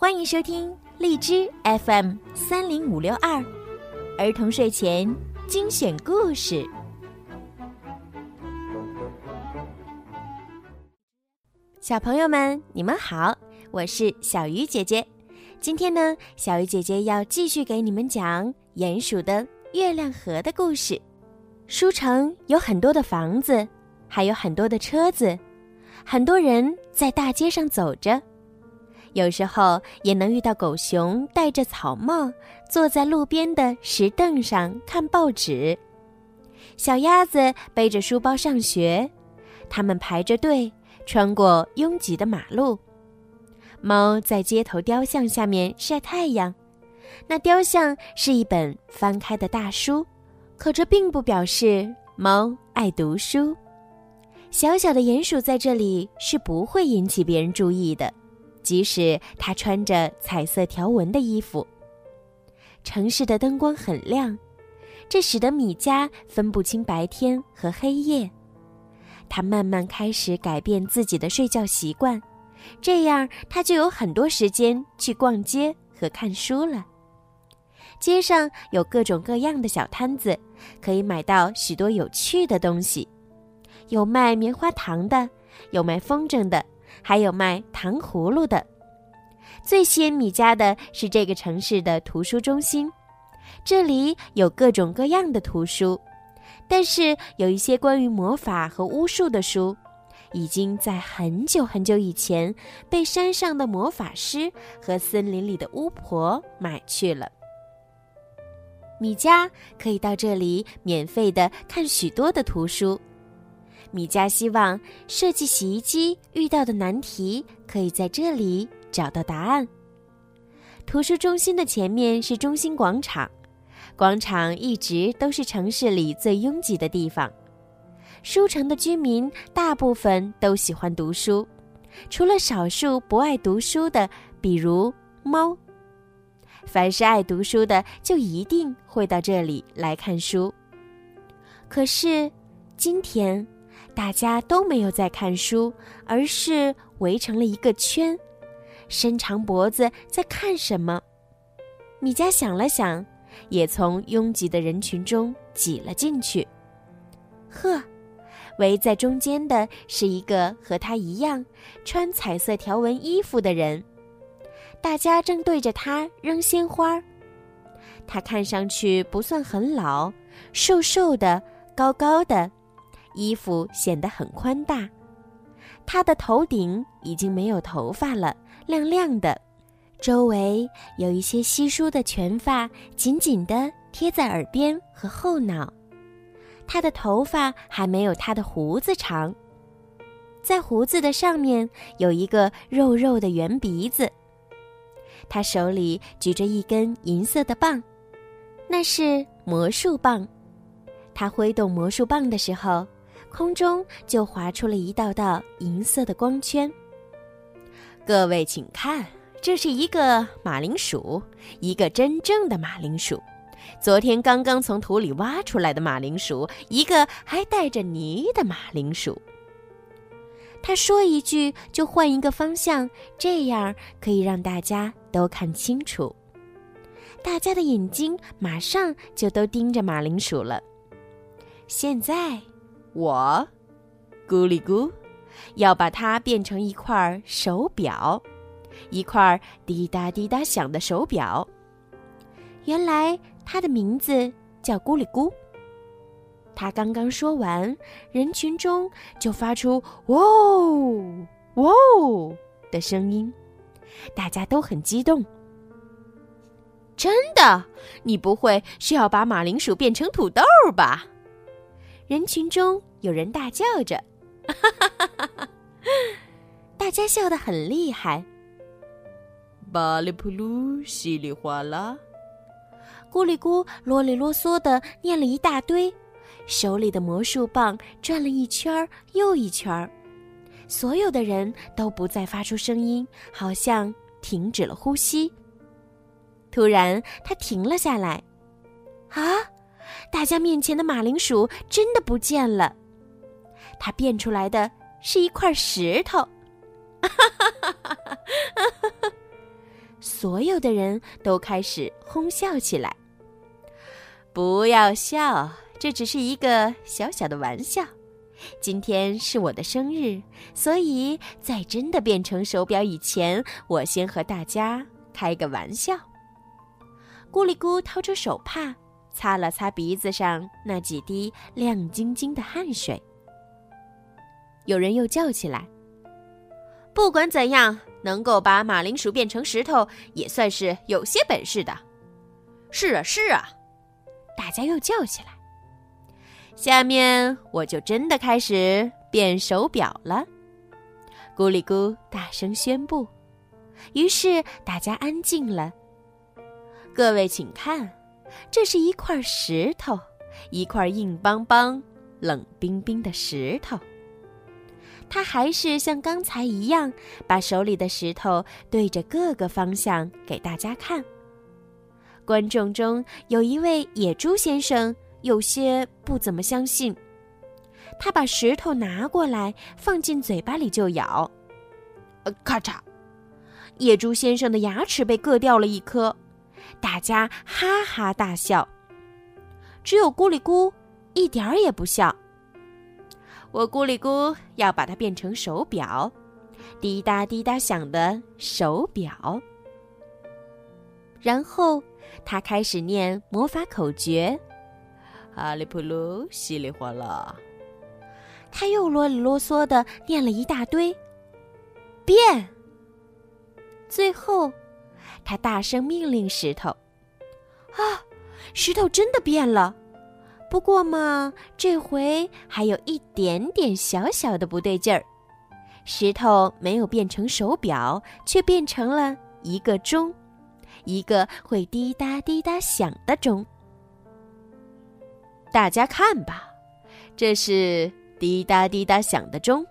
欢迎收听荔枝 FM 三零五六二儿童睡前精选故事。小朋友们，你们好，我是小鱼姐姐。今天呢，小鱼姐姐要继续给你们讲鼹鼠的月亮河的故事。书城有很多的房子，还有很多的车子，很多人在大街上走着。有时候也能遇到狗熊戴着草帽，坐在路边的石凳上看报纸。小鸭子背着书包上学，它们排着队穿过拥挤的马路。猫在街头雕像下面晒太阳，那雕像是一本翻开的大书，可这并不表示猫爱读书。小小的鼹鼠在这里是不会引起别人注意的。即使他穿着彩色条纹的衣服，城市的灯光很亮，这使得米加分不清白天和黑夜。他慢慢开始改变自己的睡觉习惯，这样他就有很多时间去逛街和看书了。街上有各种各样的小摊子，可以买到许多有趣的东西，有卖棉花糖的，有卖风筝的。还有卖糖葫芦的。最吸引米家的是这个城市的图书中心，这里有各种各样的图书，但是有一些关于魔法和巫术的书，已经在很久很久以前被山上的魔法师和森林里的巫婆买去了。米家可以到这里免费的看许多的图书。米加希望设计洗衣机遇到的难题可以在这里找到答案。图书中心的前面是中心广场，广场一直都是城市里最拥挤的地方。书城的居民大部分都喜欢读书，除了少数不爱读书的，比如猫。凡是爱读书的，就一定会到这里来看书。可是，今天。大家都没有在看书，而是围成了一个圈，伸长脖子在看什么。米迦想了想，也从拥挤的人群中挤了进去。呵，围在中间的是一个和他一样穿彩色条纹衣服的人，大家正对着他扔鲜花。他看上去不算很老，瘦瘦的，高高的。衣服显得很宽大，他的头顶已经没有头发了，亮亮的，周围有一些稀疏的全发紧紧地贴在耳边和后脑。他的头发还没有他的胡子长，在胡子的上面有一个肉肉的圆鼻子。他手里举着一根银色的棒，那是魔术棒。他挥动魔术棒的时候。空中就划出了一道道银色的光圈。各位，请看，这是一个马铃薯，一个真正的马铃薯，昨天刚刚从土里挖出来的马铃薯，一个还带着泥的马铃薯。他说一句就换一个方向，这样可以让大家都看清楚。大家的眼睛马上就都盯着马铃薯了。现在。我，咕哩咕，要把它变成一块手表，一块滴答滴答响的手表。原来它的名字叫咕哩咕。他刚刚说完，人群中就发出“哇哦，哇哦”的声音，大家都很激动。真的，你不会是要把马铃薯变成土豆吧？人群中有人大叫着：“哈哈哈哈哈！”大家笑得很厉害。巴里扑噜，稀里哗啦，咕里咕啰里啰嗦的念了一大堆，手里的魔术棒转了一圈又一圈，所有的人都不再发出声音，好像停止了呼吸。突然，他停了下来。啊！大家面前的马铃薯真的不见了，它变出来的是一块石头。所有的人都开始哄笑起来。不要笑，这只是一个小小的玩笑。今天是我的生日，所以在真的变成手表以前，我先和大家开个玩笑。咕哩咕掏出手帕，擦了擦鼻子上那几滴亮晶晶的汗水。有人又叫起来：“不管怎样，能够把马铃薯变成石头，也算是有些本事的。”是啊，是啊，大家又叫起来。下面我就真的开始变手表了，咕哩咕大声宣布。于是大家安静了。各位请看，这是一块石头，一块硬邦邦、冷冰冰的石头。他还是像刚才一样，把手里的石头对着各个方向给大家看。观众中有一位野猪先生。有些不怎么相信，他把石头拿过来放进嘴巴里就咬，呃，咔嚓，野猪先生的牙齿被硌掉了一颗，大家哈哈大笑，只有咕哩咕一点儿也不笑。我咕哩咕要把它变成手表，滴答滴答响的手表，然后他开始念魔法口诀。阿里普鲁，稀里哗啦，他又啰里啰嗦的念了一大堆，变。最后，他大声命令石头：“啊，石头真的变了！不过嘛，这回还有一点点小小的不对劲儿，石头没有变成手表，却变成了一个钟，一个会滴答滴答响的钟。”大家看吧，这是滴答滴答响的钟。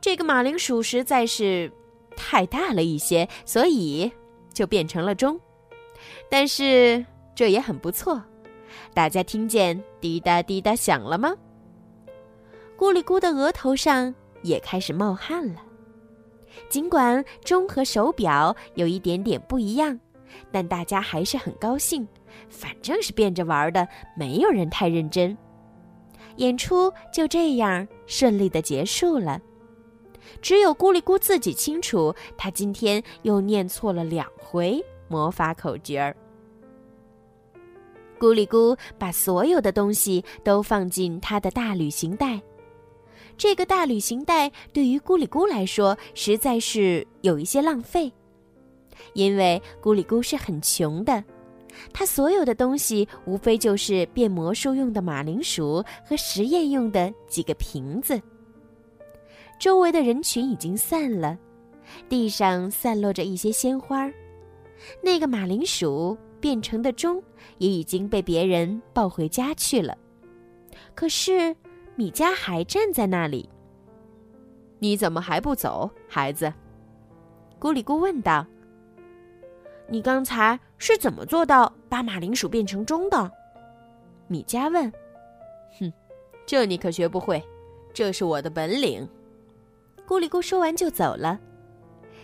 这个马铃薯实在是太大了一些，所以就变成了钟。但是这也很不错。大家听见滴答滴答响了吗？咕里咕的额头上也开始冒汗了。尽管钟和手表有一点点不一样，但大家还是很高兴。反正是变着玩的，没有人太认真。演出就这样顺利的结束了。只有咕哩咕自己清楚，他今天又念错了两回魔法口诀儿。咕哩咕把所有的东西都放进他的大旅行袋。这个大旅行袋对于咕哩咕来说实在是有一些浪费，因为咕哩咕是很穷的。他所有的东西无非就是变魔术用的马铃薯和实验用的几个瓶子。周围的人群已经散了，地上散落着一些鲜花，那个马铃薯变成的钟也已经被别人抱回家去了。可是米迦还站在那里。你怎么还不走，孩子？咕哩咕问道。你刚才是怎么做到把马铃薯变成钟的？米迦问。哼，这你可学不会，这是我的本领。咕哩咕说完就走了。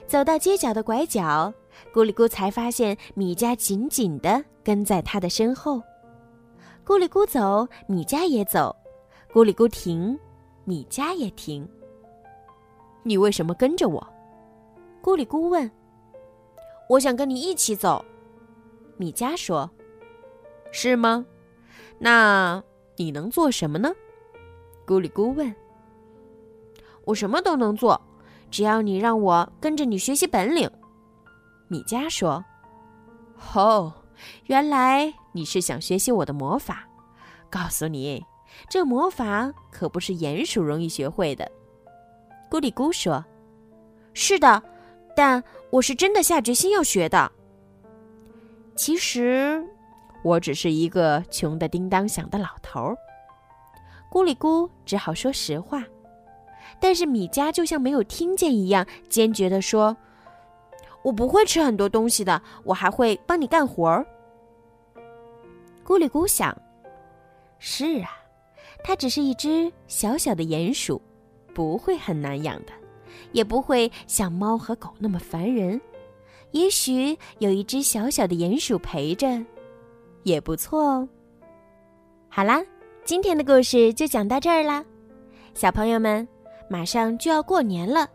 走到街角的拐角，咕哩咕才发现米迦紧紧的跟在他的身后。咕哩咕走，米迦也走；咕哩咕停，米迦也停。你为什么跟着我？咕哩咕问。我想跟你一起走，米迦说：“是吗？那你能做什么呢？”咕哩咕问。“我什么都能做，只要你让我跟着你学习本领。”米迦说。“哦，原来你是想学习我的魔法。告诉你，这魔法可不是鼹鼠容易学会的。”咕哩咕说。“是的。”但我是真的下决心要学的。其实，我只是一个穷的叮当响的老头儿。咕哩咕只好说实话，但是米迦就像没有听见一样，坚决地说：“我不会吃很多东西的，我还会帮你干活儿。”咕里咕想：“是啊，它只是一只小小的鼹鼠，不会很难养的。”也不会像猫和狗那么烦人，也许有一只小小的鼹鼠陪着，也不错哦。好啦，今天的故事就讲到这儿啦，小朋友们，马上就要过年了。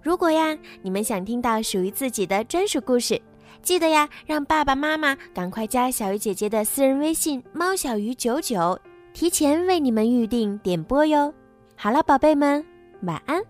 如果呀，你们想听到属于自己的专属故事，记得呀，让爸爸妈妈赶快加小鱼姐姐的私人微信“猫小鱼九九”，提前为你们预定点播哟。好了，宝贝们，晚安。